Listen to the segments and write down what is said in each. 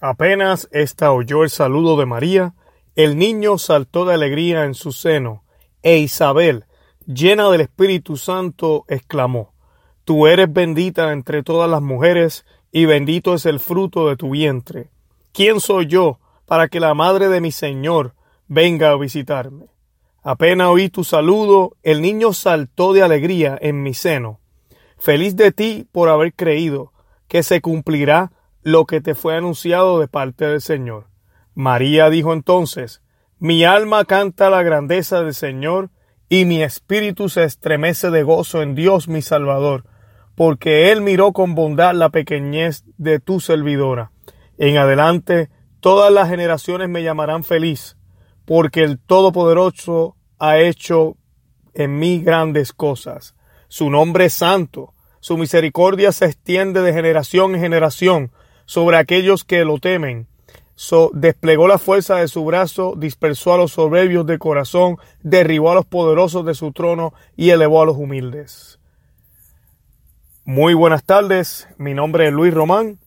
Apenas ésta oyó el saludo de María, el niño saltó de alegría en su seno, e Isabel, llena del Espíritu Santo, exclamó, Tú eres bendita entre todas las mujeres, y bendito es el fruto de tu vientre. ¿Quién soy yo para que la madre de mi Señor venga a visitarme? Apenas oí tu saludo, el niño saltó de alegría en mi seno. Feliz de ti por haber creído, que se cumplirá lo que te fue anunciado de parte del Señor. María dijo entonces, Mi alma canta la grandeza del Señor, y mi espíritu se estremece de gozo en Dios mi Salvador, porque Él miró con bondad la pequeñez de tu servidora. En adelante todas las generaciones me llamarán feliz, porque el Todopoderoso ha hecho en mí grandes cosas. Su nombre es santo, su misericordia se extiende de generación en generación sobre aquellos que lo temen. So, desplegó la fuerza de su brazo, dispersó a los soberbios de corazón, derribó a los poderosos de su trono y elevó a los humildes. Muy buenas tardes, mi nombre es Luis Román,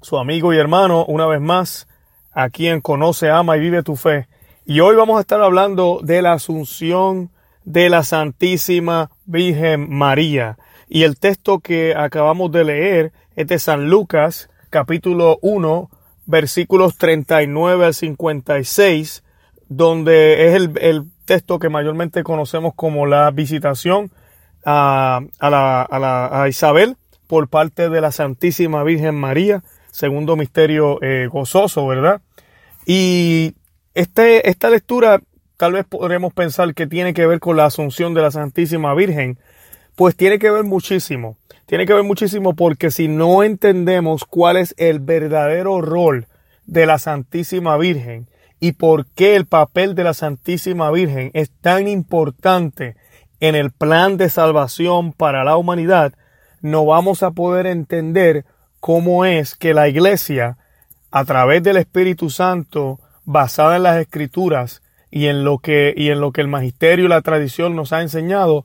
su amigo y hermano, una vez más, a quien conoce, ama y vive tu fe. Y hoy vamos a estar hablando de la asunción de la Santísima Virgen María. Y el texto que acabamos de leer es de San Lucas, capítulo 1, versículos 39 al 56, donde es el, texto que mayormente conocemos como la visitación a, la, a, Isabel por parte de la Santísima Virgen María, segundo misterio eh, gozoso, ¿verdad? Y este, esta lectura tal vez podremos pensar que tiene que ver con la asunción de la Santísima Virgen, pues tiene que ver muchísimo. Tiene que ver muchísimo porque si no entendemos cuál es el verdadero rol de la Santísima Virgen y por qué el papel de la Santísima Virgen es tan importante en el plan de salvación para la humanidad, no vamos a poder entender cómo es que la Iglesia, a través del Espíritu Santo, basada en las Escrituras y en lo que, y en lo que el magisterio y la tradición nos ha enseñado,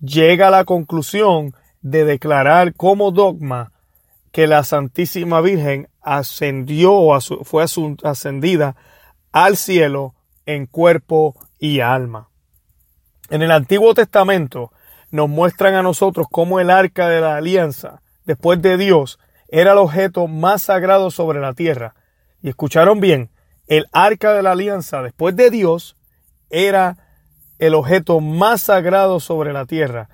llega a la conclusión de declarar como dogma que la Santísima Virgen ascendió fue ascendida al cielo en cuerpo y alma. En el Antiguo Testamento nos muestran a nosotros cómo el arca de la alianza, después de Dios, era el objeto más sagrado sobre la tierra. Y escucharon bien, el arca de la alianza, después de Dios, era el objeto más sagrado sobre la tierra.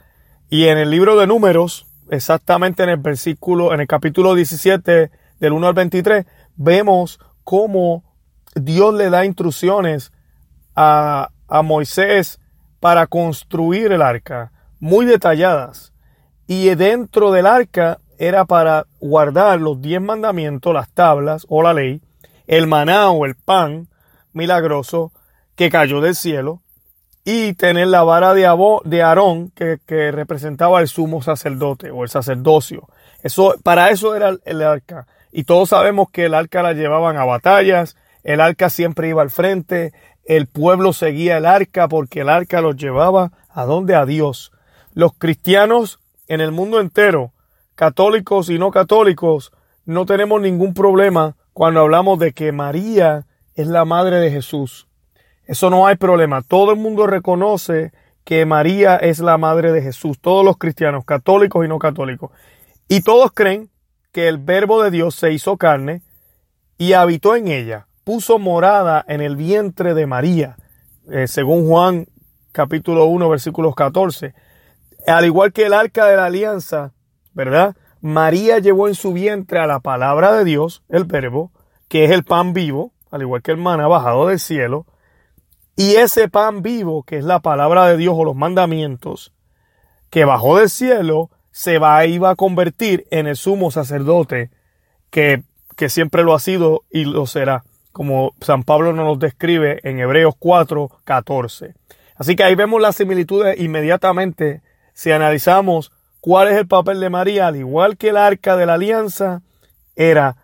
Y en el libro de números, exactamente en el versículo, en el capítulo 17 del 1 al 23, vemos cómo Dios le da instrucciones a, a Moisés para construir el arca, muy detalladas. Y dentro del arca era para guardar los diez mandamientos, las tablas o la ley, el maná o el pan milagroso que cayó del cielo, y tener la vara de, de Aarón que, representaba el sumo sacerdote o el sacerdocio. Eso, para eso era el, arca. Y todos sabemos que el arca la llevaban a batallas, el arca siempre iba al frente, el pueblo seguía el arca porque el arca los llevaba a donde a Dios. Los cristianos en el mundo entero, católicos y no católicos, no tenemos ningún problema cuando hablamos de que María es la madre de Jesús. Eso no hay problema. Todo el mundo reconoce que María es la madre de Jesús. Todos los cristianos, católicos y no católicos. Y todos creen que el verbo de Dios se hizo carne y habitó en ella. Puso morada en el vientre de María. Eh, según Juan capítulo 1 versículos 14. Al igual que el arca de la alianza, ¿verdad? María llevó en su vientre a la palabra de Dios, el verbo, que es el pan vivo, al igual que el maná bajado del cielo, y ese pan vivo, que es la palabra de Dios o los mandamientos, que bajó del cielo, se va, iba a convertir en el sumo sacerdote que, que siempre lo ha sido y lo será, como San Pablo nos lo describe en Hebreos 4, 14. Así que ahí vemos las similitudes inmediatamente si analizamos cuál es el papel de María, al igual que el arca de la alianza, era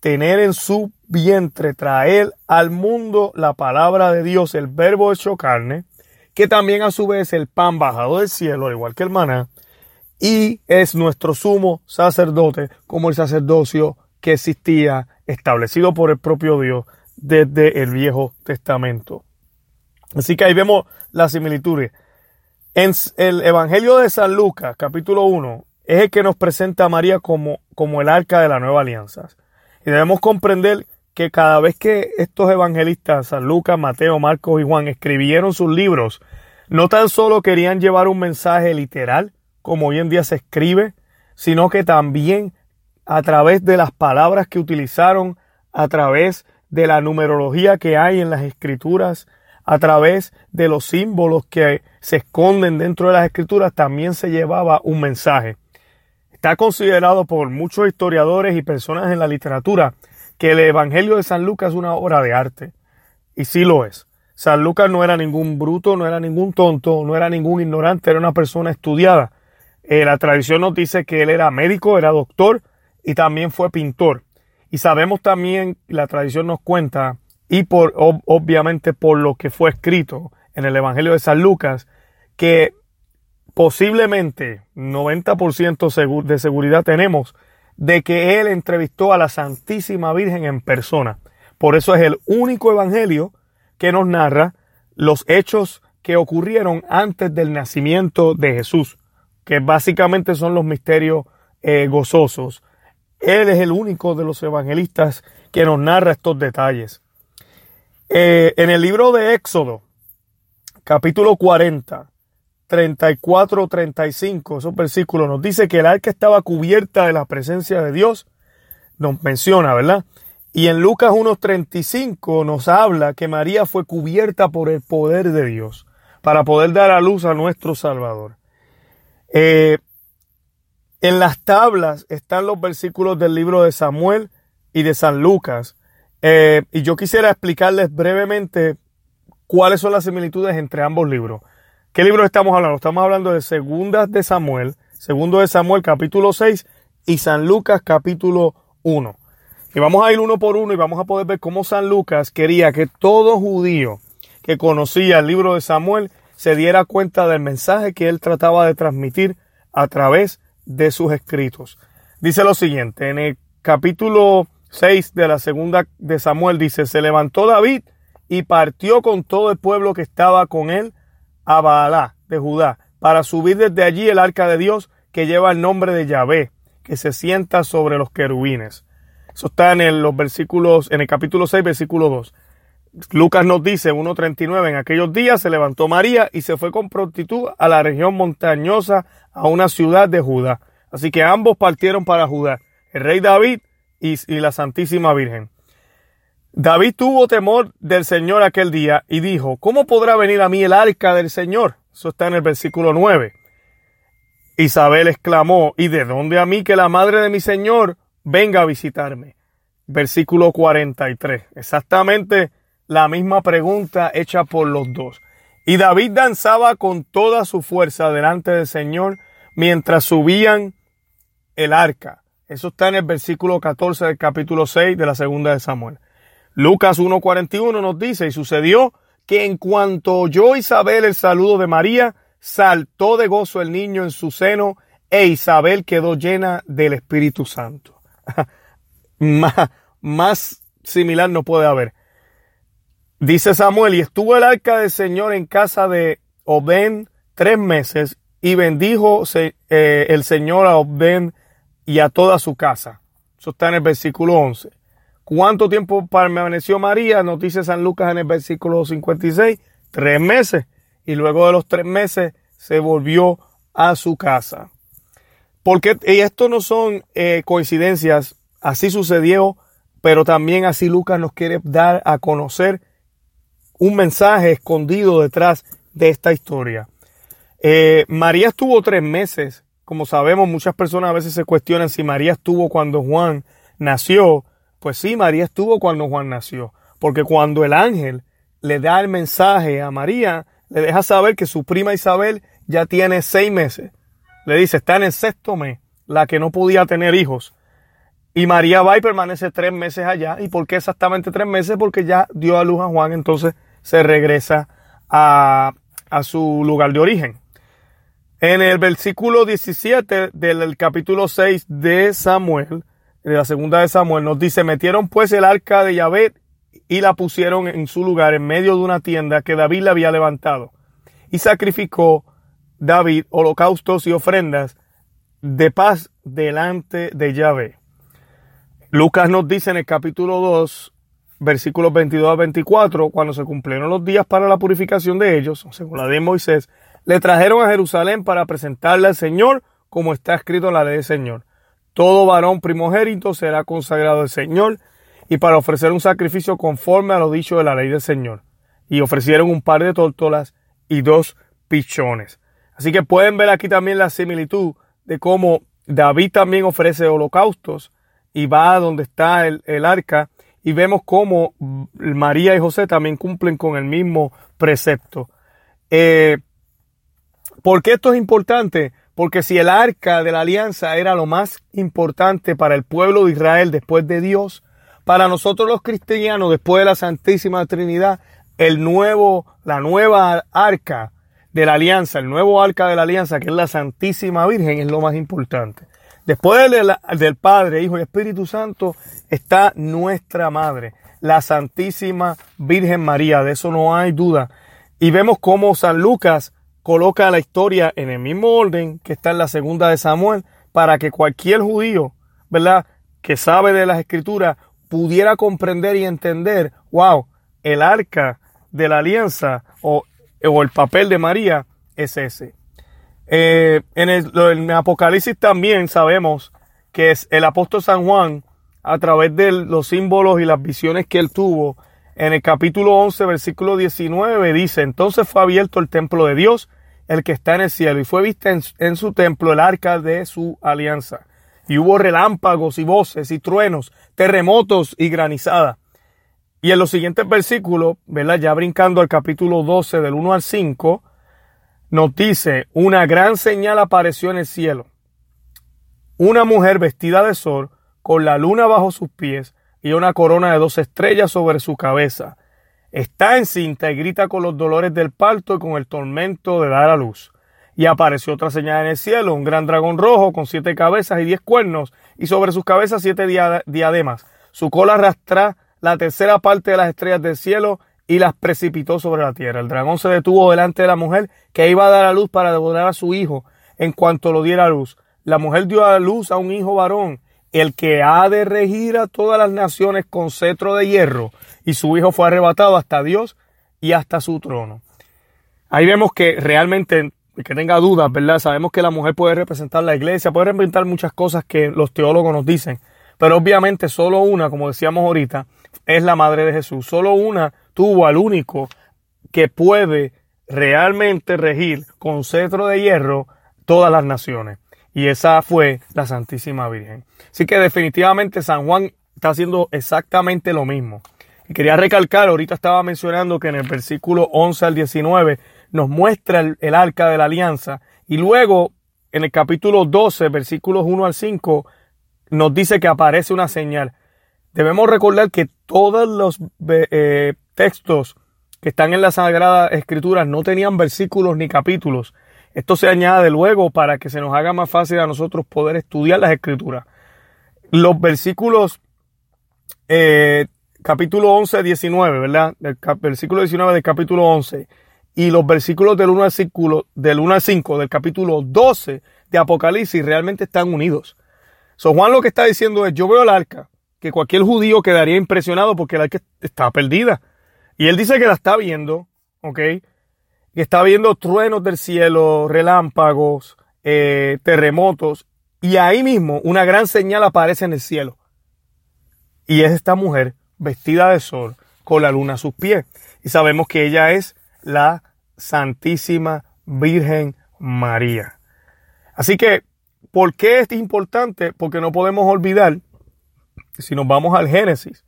tener en su vientre, traer al mundo la palabra de Dios, el verbo hecho carne, que también a su vez el pan bajado del cielo, al igual que el maná, y es nuestro sumo sacerdote como el sacerdocio que existía, establecido por el propio Dios desde el Viejo Testamento. Así que ahí vemos las similitudes. En el Evangelio de San Lucas, capítulo 1, es el que nos presenta a María como, como el arca de la nueva alianza. Y debemos comprender que cada vez que estos evangelistas, San Lucas, Mateo, Marcos y Juan, escribieron sus libros, no tan solo querían llevar un mensaje literal, como hoy en día se escribe, sino que también a través de las palabras que utilizaron, a través de la numerología que hay en las escrituras, a través de los símbolos que se esconden dentro de las escrituras, también se llevaba un mensaje. Está considerado por muchos historiadores y personas en la literatura que el Evangelio de San Lucas es una obra de arte. Y sí lo es. San Lucas no era ningún bruto, no era ningún tonto, no era ningún ignorante, era una persona estudiada. Eh, la tradición nos dice que él era médico, era doctor y también fue pintor. Y sabemos también, la tradición nos cuenta, y por obviamente por lo que fue escrito en el Evangelio de San Lucas, que posiblemente 90% de seguridad tenemos de que él entrevistó a la Santísima Virgen en persona. Por eso es el único evangelio que nos narra los hechos que ocurrieron antes del nacimiento de Jesús, que básicamente son los misterios eh, gozosos. Él es el único de los evangelistas que nos narra estos detalles. Eh, en el libro de Éxodo, capítulo 40, 34, 35, esos versículos nos dice que el arca estaba cubierta de la presencia de Dios, nos menciona, ¿verdad? Y en Lucas 1.35 nos habla que María fue cubierta por el poder de Dios para poder dar a luz a nuestro Salvador. Eh, en las tablas están los versículos del libro de Samuel y de San Lucas. Eh, y yo quisiera explicarles brevemente cuáles son las similitudes entre ambos libros. ¿Qué libro estamos hablando? Estamos hablando de Segundas de Samuel, Segundo de Samuel capítulo 6 y San Lucas capítulo 1. Y vamos a ir uno por uno y vamos a poder ver cómo San Lucas quería que todo judío que conocía el libro de Samuel se diera cuenta del mensaje que él trataba de transmitir a través de sus escritos. Dice lo siguiente, en el capítulo 6 de la segunda de Samuel dice, se levantó David y partió con todo el pueblo que estaba con él a Baalá de Judá, para subir desde allí el arca de Dios que lleva el nombre de Yahvé, que se sienta sobre los querubines. Eso está en los versículos, en el capítulo 6, versículo 2. Lucas nos dice, 1.39, en aquellos días se levantó María y se fue con prontitud a la región montañosa, a una ciudad de Judá. Así que ambos partieron para Judá, el rey David y la Santísima Virgen. David tuvo temor del Señor aquel día y dijo, ¿cómo podrá venir a mí el arca del Señor? Eso está en el versículo 9. Isabel exclamó, ¿y de dónde a mí que la madre de mi Señor venga a visitarme? Versículo 43. Exactamente la misma pregunta hecha por los dos. Y David danzaba con toda su fuerza delante del Señor mientras subían el arca. Eso está en el versículo 14 del capítulo 6 de la segunda de Samuel. Lucas 1.41 nos dice, y sucedió que en cuanto oyó Isabel el saludo de María, saltó de gozo el niño en su seno e Isabel quedó llena del Espíritu Santo. más, más similar no puede haber. Dice Samuel, y estuvo el arca del Señor en casa de Obén tres meses y bendijo eh, el Señor a Obén y a toda su casa. Eso está en el versículo 11. ¿Cuánto tiempo permaneció María? Nos San Lucas en el versículo 56. Tres meses. Y luego de los tres meses se volvió a su casa. Porque y esto no son eh, coincidencias. Así sucedió, pero también así Lucas nos quiere dar a conocer un mensaje escondido detrás de esta historia. Eh, María estuvo tres meses. Como sabemos, muchas personas a veces se cuestionan si María estuvo cuando Juan nació. Pues sí, María estuvo cuando Juan nació, porque cuando el ángel le da el mensaje a María, le deja saber que su prima Isabel ya tiene seis meses. Le dice, está en el sexto mes, la que no podía tener hijos. Y María va y permanece tres meses allá. ¿Y por qué exactamente tres meses? Porque ya dio a luz a Juan, entonces se regresa a, a su lugar de origen. En el versículo 17 del capítulo 6 de Samuel, en la segunda de Samuel, nos dice, metieron pues el arca de Yahvé y la pusieron en su lugar en medio de una tienda que David le había levantado. Y sacrificó David holocaustos y ofrendas de paz delante de Yahvé. Lucas nos dice en el capítulo 2, versículos 22 a 24, cuando se cumplieron los días para la purificación de ellos, según la de Moisés, le trajeron a Jerusalén para presentarle al Señor como está escrito en la ley del Señor. Todo varón primogénito será consagrado al Señor y para ofrecer un sacrificio conforme a lo dicho de la ley del Señor. Y ofrecieron un par de tórtolas y dos pichones. Así que pueden ver aquí también la similitud de cómo David también ofrece holocaustos y va a donde está el, arca y vemos cómo María y José también cumplen con el mismo precepto. Eh, ¿Por qué esto es importante? Porque si el arca de la alianza era lo más importante para el pueblo de Israel después de Dios, para nosotros los cristianos, después de la Santísima Trinidad, el nuevo, la nueva arca de la alianza, el nuevo arca de la alianza, que es la Santísima Virgen, es lo más importante. Después del, del, Padre, Hijo y Espíritu Santo está nuestra Madre, la Santísima Virgen María, de eso no hay duda. Y vemos cómo San Lucas coloca la historia en el mismo orden que está en la segunda de Samuel, para que cualquier judío, ¿verdad?, que sabe de las escrituras, pudiera comprender y entender, wow, el arca de la alianza o, o el papel de María es ese. Eh, en, el, Apocalipsis también sabemos que es el apóstol San Juan, a través de los símbolos y las visiones que él tuvo, en el capítulo 11, versículo 19, dice, entonces fue abierto el templo de Dios, el que está en el cielo, y fue vista en, su templo el arca de su alianza. Y hubo relámpagos y voces y truenos, terremotos y granizada. Y en los siguientes versículos, ¿verdad? Ya brincando al capítulo 12 del 1 al 5, nos dice, una gran señal apareció en el cielo. Una mujer vestida de sol, con la luna bajo sus pies y una corona de dos estrellas sobre su cabeza. Está encinta y grita con los dolores del parto y con el tormento de dar a luz. Y apareció otra señal en el cielo, un gran dragón rojo con siete cabezas y diez cuernos, y sobre sus cabezas siete diademas. Su cola arrastra la tercera parte de las estrellas del cielo y las precipitó sobre la tierra. El dragón se detuvo delante de la mujer que iba a dar a luz para devorar a su hijo en cuanto lo diera a luz. La mujer dio a luz a un hijo varón, el que ha de regir a todas las naciones con cetro de hierro, y su hijo fue arrebatado hasta Dios y hasta su trono. Ahí vemos que realmente, que tenga dudas, ¿verdad? Sabemos que la mujer puede representar la iglesia, puede representar muchas cosas que los teólogos nos dicen, pero obviamente solo una, como decíamos ahorita, es la madre de Jesús. Solo una tuvo al único que puede realmente regir con cetro de hierro todas las naciones. Y esa fue la Santísima Virgen. Así que definitivamente San Juan está haciendo exactamente lo mismo. Y quería recalcar, ahorita estaba mencionando que en el versículo 11 al 19 nos muestra el, arca de la alianza. Y luego en el capítulo 12, versículos 1 al 5, nos dice que aparece una señal. Debemos recordar que todos los eh, textos que están en la Sagrada Escritura no tenían versículos ni capítulos. Esto se añade luego para que se nos haga más fácil a nosotros poder estudiar las Escrituras. Los versículos, eh, capítulo 11, 19, ¿verdad? El versículo 19 del capítulo 11 y los versículos del 1 al, del 1 al 5 del capítulo 12 de Apocalipsis realmente están unidos. So Juan lo que está diciendo es, yo veo el arca, que cualquier judío quedaría impresionado porque el arca está perdida. Y él dice que la está viendo, ¿ok? Que está viendo truenos del cielo, relámpagos, eh, terremotos. Y ahí mismo una gran señal aparece en el cielo. Y es esta mujer vestida de sol con la luna a sus pies. Y sabemos que ella es la Santísima Virgen María. Así que ¿Por qué es importante? Porque no podemos olvidar, si nos vamos al Génesis,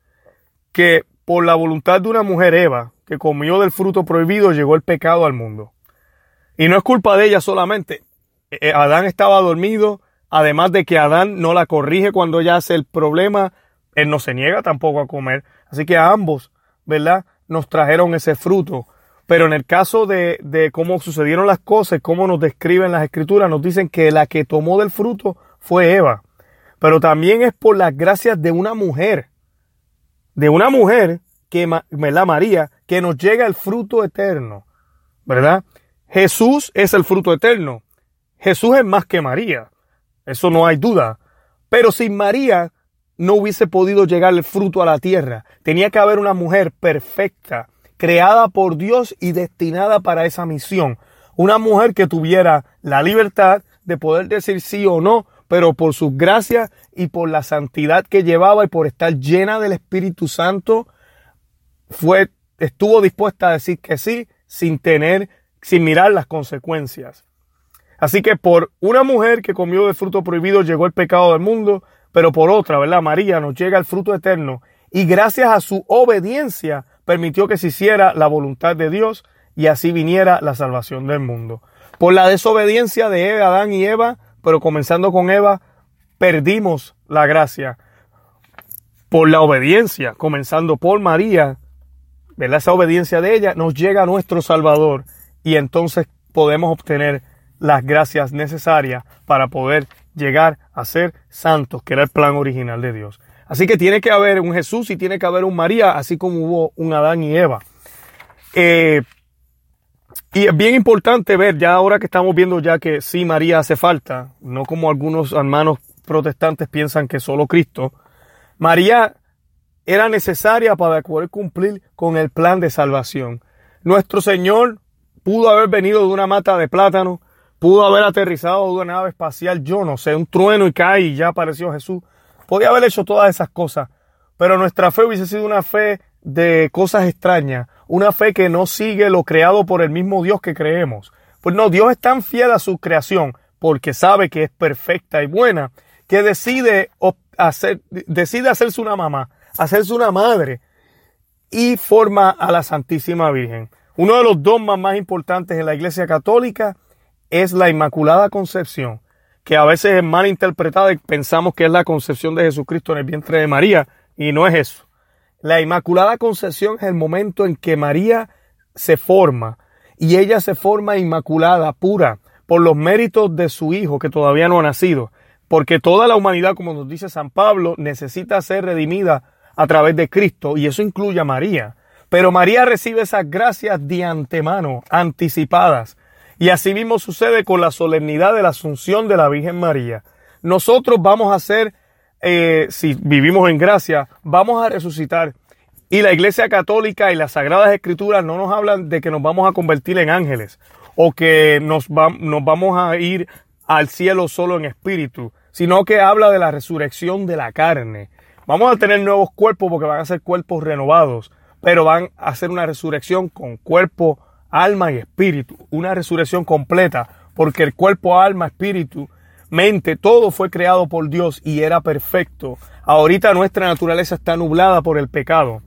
que por la voluntad de una mujer Eva, que comió del fruto prohibido, llegó el pecado al mundo. Y no es culpa de ella solamente. Eh, eh, Adán estaba dormido, además de que Adán no la corrige cuando ella hace el problema, él no se niega tampoco a comer. Así que a ambos, ¿verdad? Nos trajeron ese fruto. Pero en el caso de, de cómo sucedieron las cosas, cómo nos describen las escrituras, nos dicen que la que tomó del fruto fue Eva. pero también es por las gracias de una mujer, de una mujer que, la María, que nos llega el fruto eterno, ¿verdad? Jesús es el fruto eterno. Jesús es más que María. Eso no hay duda. Pero sin María no hubiese podido llegar el fruto a la tierra. Tenía que haber una mujer perfecta, creada por Dios y destinada para esa misión. Una mujer que tuviera la libertad de poder decir sí o no, pero por su gracia y por la santidad que llevaba y por estar llena del Espíritu Santo, fue, estuvo dispuesta a decir que sí sin tener, sin mirar las consecuencias. Así que por una mujer que comió de fruto prohibido llegó el pecado del mundo, pero por otra, ¿verdad? María nos llega el fruto eterno y gracias a su obediencia permitió que se hiciera la voluntad de Dios y así viniera la salvación del mundo. Por la desobediencia de Adán y Eva, pero comenzando con Eva, perdimos la gracia. Por la obediencia, comenzando por María, Esa obediencia de ella nos llega a nuestro Salvador y entonces podemos obtener las gracias necesarias para poder llegar a ser santos, que era el plan original de Dios. Así que tiene que haber un Jesús y tiene que haber un María, así como hubo un Adán y Eva. Eh, y es bien importante ver, ya ahora que estamos viendo ya que sí María hace falta, no como algunos hermanos protestantes piensan que solo Cristo, María era necesaria para poder cumplir con el plan de salvación. Nuestro Señor pudo haber venido de una mata de plátano, pudo haber aterrizado de una nave espacial, yo no sé, un trueno y cae y ya apareció Jesús. Podía haber hecho todas esas cosas, pero nuestra fe hubiese sido una fe de cosas extrañas, una fe que no sigue lo creado por el mismo Dios que creemos. Pues no, Dios es tan fiel a su creación porque sabe que es perfecta y buena, que decide hacer, decide hacerse una mamá, hacerse una madre y forma a la Santísima Virgen. Uno de los dogmas más importantes en la Iglesia Católica es la Inmaculada Concepción, que a veces es mal interpretada y pensamos que es la concepción de Jesucristo en el vientre de María, y no es eso. La Inmaculada Concepción es el momento en que María se forma, y ella se forma inmaculada, pura, por los méritos de su Hijo que todavía no ha nacido, porque toda la humanidad, como nos dice San Pablo, necesita ser redimida a través de Cristo, y eso incluye a María. Pero María recibe esas gracias de antemano, anticipadas, y asimismo sucede con la solemnidad de la Asunción de la Virgen María. Nosotros vamos a ser, eh, si vivimos en gracia, vamos a resucitar. Y la Iglesia Católica y las Sagradas Escrituras no nos hablan de que nos vamos a convertir en ángeles o que nos, nos vamos a ir al cielo solo en espíritu, sino que habla de la resurrección de la carne. Vamos a tener nuevos cuerpos porque van a ser cuerpos renovados, pero van a ser una resurrección con cuerpo alma y espíritu, una resurrección completa, porque el cuerpo, alma, espíritu, mente, todo fue creado por Dios y era perfecto. Ahorita nuestra naturaleza está nublada por el pecado.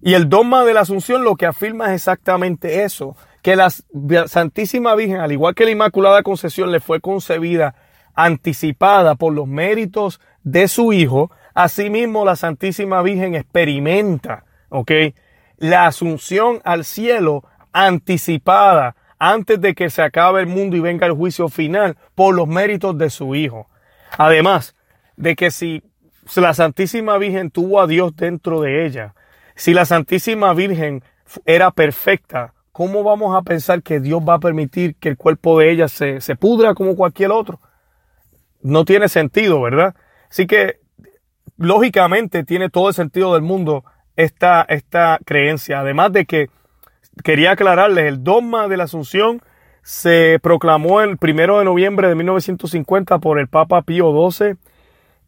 Y el dogma de la Asunción lo que afirma es exactamente eso, que la Santísima Virgen, al igual que la Inmaculada Concepción, le fue concebida anticipada por los méritos de su Hijo, asimismo la Santísima Virgen experimenta, ¿ok? La asunción al cielo anticipada antes de que se acabe el mundo y venga el juicio final por los méritos de su Hijo. Además de que si la Santísima Virgen tuvo a Dios dentro de ella, si la Santísima Virgen era perfecta, ¿cómo vamos a pensar que Dios va a permitir que el cuerpo de ella se, se pudra como cualquier otro? No tiene sentido, ¿verdad? Así que, lógicamente, tiene todo el sentido del mundo esta, esta creencia. Además de que quería aclararles, el dogma de la Asunción se proclamó el primero de noviembre de 1950 por el Papa Pío XII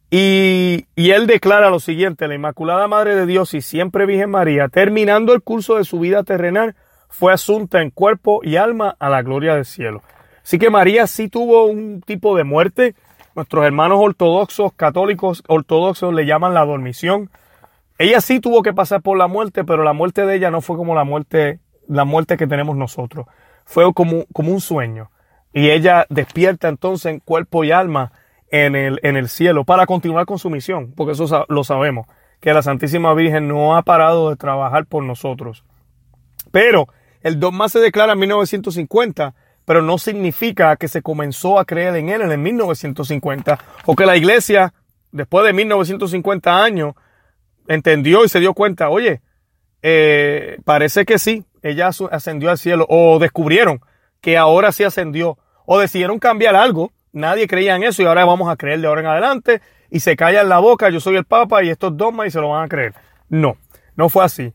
y, y, él declara lo siguiente, la Inmaculada Madre de Dios y siempre Virgen María, terminando el curso de su vida terrenal, fue asunta en cuerpo y alma a la gloria del cielo. Así que María sí tuvo un tipo de muerte. Nuestros hermanos ortodoxos, católicos ortodoxos le llaman la dormición. Ella sí tuvo que pasar por la muerte, pero la muerte de ella no fue como la muerte la muerte que tenemos nosotros. Fue como, como un sueño. Y ella despierta entonces en cuerpo y alma en el, en el cielo para continuar con su misión, porque eso lo sabemos, que la Santísima Virgen no ha parado de trabajar por nosotros. Pero el dogma se declara en 1950, pero no significa que se comenzó a creer en él en el 1950 o que la iglesia después de 1950 años, entendió y se dio cuenta, oye, eh, parece que sí, ella ascendió al cielo, o descubrieron que ahora sí ascendió, o decidieron cambiar algo, nadie creía en eso y ahora vamos a creer de ahora en adelante, y se callan la boca, yo soy el Papa y estos dogmas y se lo van a creer. No, no fue así.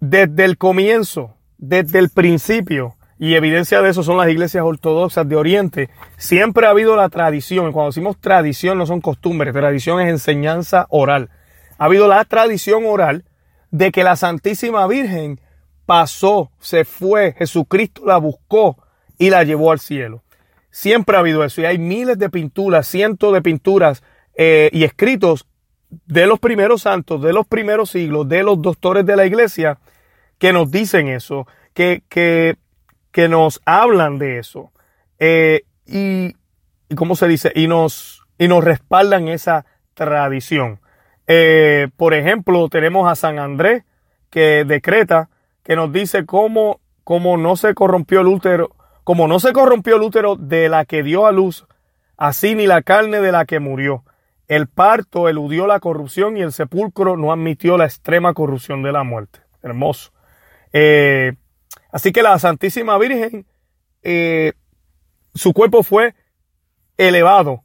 Desde el comienzo, desde el principio, y evidencia de eso son las iglesias ortodoxas de Oriente, siempre ha habido la tradición, y cuando decimos tradición no son costumbres, tradición es enseñanza oral. Ha habido la tradición oral de que la Santísima Virgen pasó, se fue, Jesucristo la buscó y la llevó al cielo. Siempre ha habido eso y hay miles de pinturas, cientos de pinturas eh, y escritos de los primeros santos, de los primeros siglos, de los doctores de la iglesia, que nos dicen eso, que, que, que nos hablan de eso. Eh, y, ¿cómo se dice? Y nos, y nos respaldan esa tradición. Eh, por ejemplo, tenemos a San Andrés, que decreta, que nos dice cómo, cómo no se corrompió el útero, como no se corrompió el útero de la que dio a luz, así ni la carne de la que murió. El parto eludió la corrupción y el sepulcro no admitió la extrema corrupción de la muerte. Hermoso. Eh, así que la Santísima Virgen, eh, su cuerpo fue elevado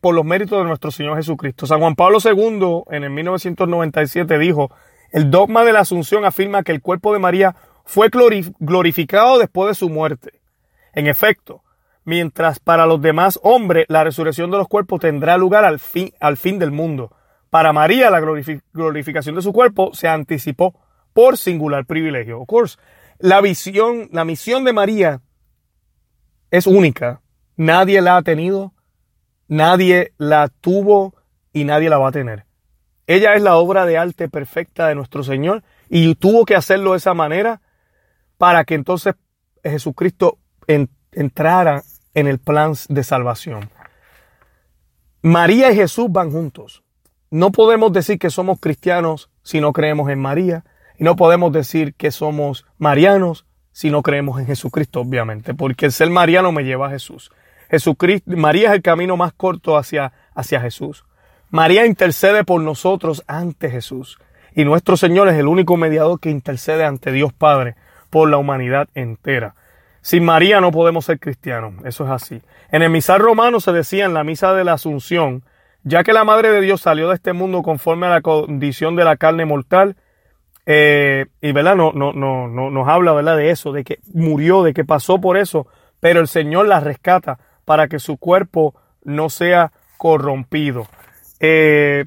por los méritos de nuestro Señor Jesucristo. San Juan Pablo II en el 1997 dijo, el dogma de la Asunción afirma que el cuerpo de María fue glorificado después de su muerte. En efecto, mientras para los demás hombres la resurrección de los cuerpos tendrá lugar al fin, al fin del mundo. Para María la glorificación de su cuerpo se anticipó por singular privilegio. Of course, la visión, la misión de María es única. Nadie la ha tenido, nadie la tuvo y nadie la va a tener. Ella es la obra de arte perfecta de nuestro Señor y tuvo que hacerlo de esa manera para que entonces Jesucristo entrara en el plan de salvación. María y Jesús van juntos. No podemos decir que somos cristianos si no creemos en María. Y no podemos decir que somos marianos si no creemos en Jesucristo, obviamente. Porque el ser mariano me lleva a Jesús. Jesucristo, María es el camino más corto hacia, hacia Jesús. María intercede por nosotros ante Jesús. Y nuestro Señor es el único mediador que intercede ante Dios Padre por la humanidad entera. Sin María no podemos ser cristianos, eso es así. En el misal romano se decía en la misa de la Asunción, ya que la Madre de Dios salió de este mundo conforme a la condición de la carne mortal, eh, y verdad, no, no, no, no, nos habla ¿verdad? de eso, de que murió, de que pasó por eso, pero el Señor la rescata para que su cuerpo no sea corrompido. Eh,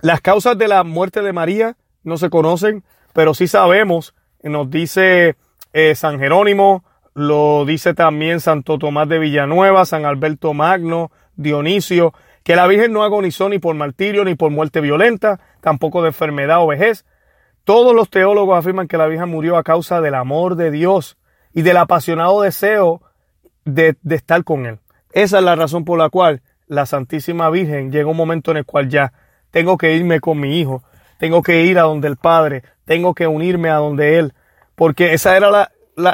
las causas de la muerte de María no se conocen, pero sí sabemos, nos dice eh, San Jerónimo, lo dice también Santo Tomás de Villanueva, San Alberto Magno, Dionisio, que la Virgen no agonizó ni por martirio ni por muerte violenta, tampoco de enfermedad o vejez. Todos los teólogos afirman que la Virgen murió a causa del amor de Dios y del apasionado deseo de, estar con Él. Esa es la razón por la cual la Santísima Virgen llega un momento en el cual ya tengo que irme con mi hijo, tengo que ir a donde el Padre, tengo que unirme a donde Él, porque esa era la,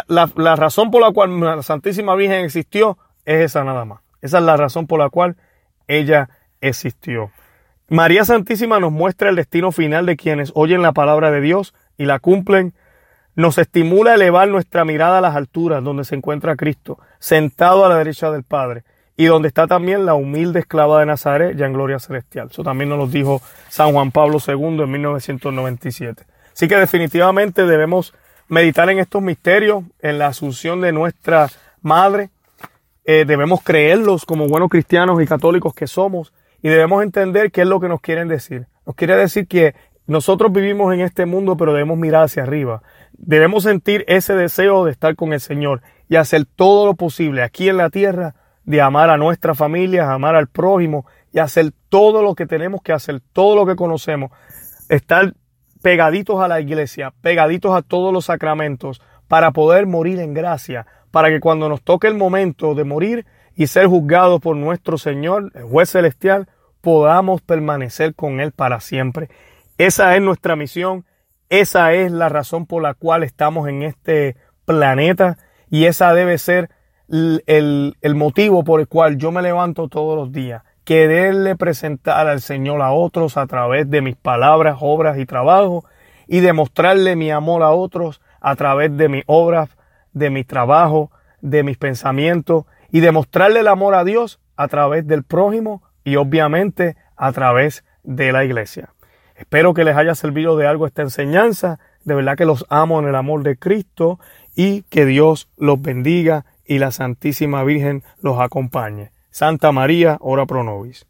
la, razón por la cual la Santísima Virgen existió, es esa nada más. Esa es la razón por la cual ella existió. María Santísima nos muestra el destino final de quienes oyen la palabra de Dios y la cumplen. Nos estimula a elevar nuestra mirada a las alturas donde se encuentra Cristo, sentado a la derecha del Padre, y donde está también la humilde esclava de Nazaret, ya en gloria celestial. Eso también nos lo dijo San Juan Pablo II en 1997. Así que definitivamente debemos meditar en estos misterios, en la asunción de nuestra Madre. Eh, debemos creerlos como buenos cristianos y católicos que somos y debemos entender qué es lo que nos quieren decir. Nos quiere decir que nosotros vivimos en este mundo, pero debemos mirar hacia arriba. Debemos sentir ese deseo de estar con el Señor y hacer todo lo posible aquí en la tierra de amar a nuestra familia, amar al prójimo y hacer todo lo que tenemos que hacer, todo lo que conocemos. Estar pegaditos a la iglesia, pegaditos a todos los sacramentos, para poder morir en gracia, para que cuando nos toque el momento de morir y ser juzgados por nuestro Señor, el juez celestial, podamos permanecer con Él para siempre. Esa es nuestra misión, esa es la razón por la cual estamos en este planeta y esa debe ser el, el motivo por el cual yo me levanto todos los días. quererle presentar al Señor a otros a través de mis palabras, obras y trabajo y demostrarle mi amor a otros a través de mis obras, de mi trabajo, de mis pensamientos y demostrarle el amor a Dios a través del prójimo y obviamente a través de la iglesia. Espero que les haya servido de algo esta enseñanza. De verdad que los amo en el amor de Cristo y que Dios los bendiga y la Santísima Virgen los acompañe. Santa María, ora pro nobis.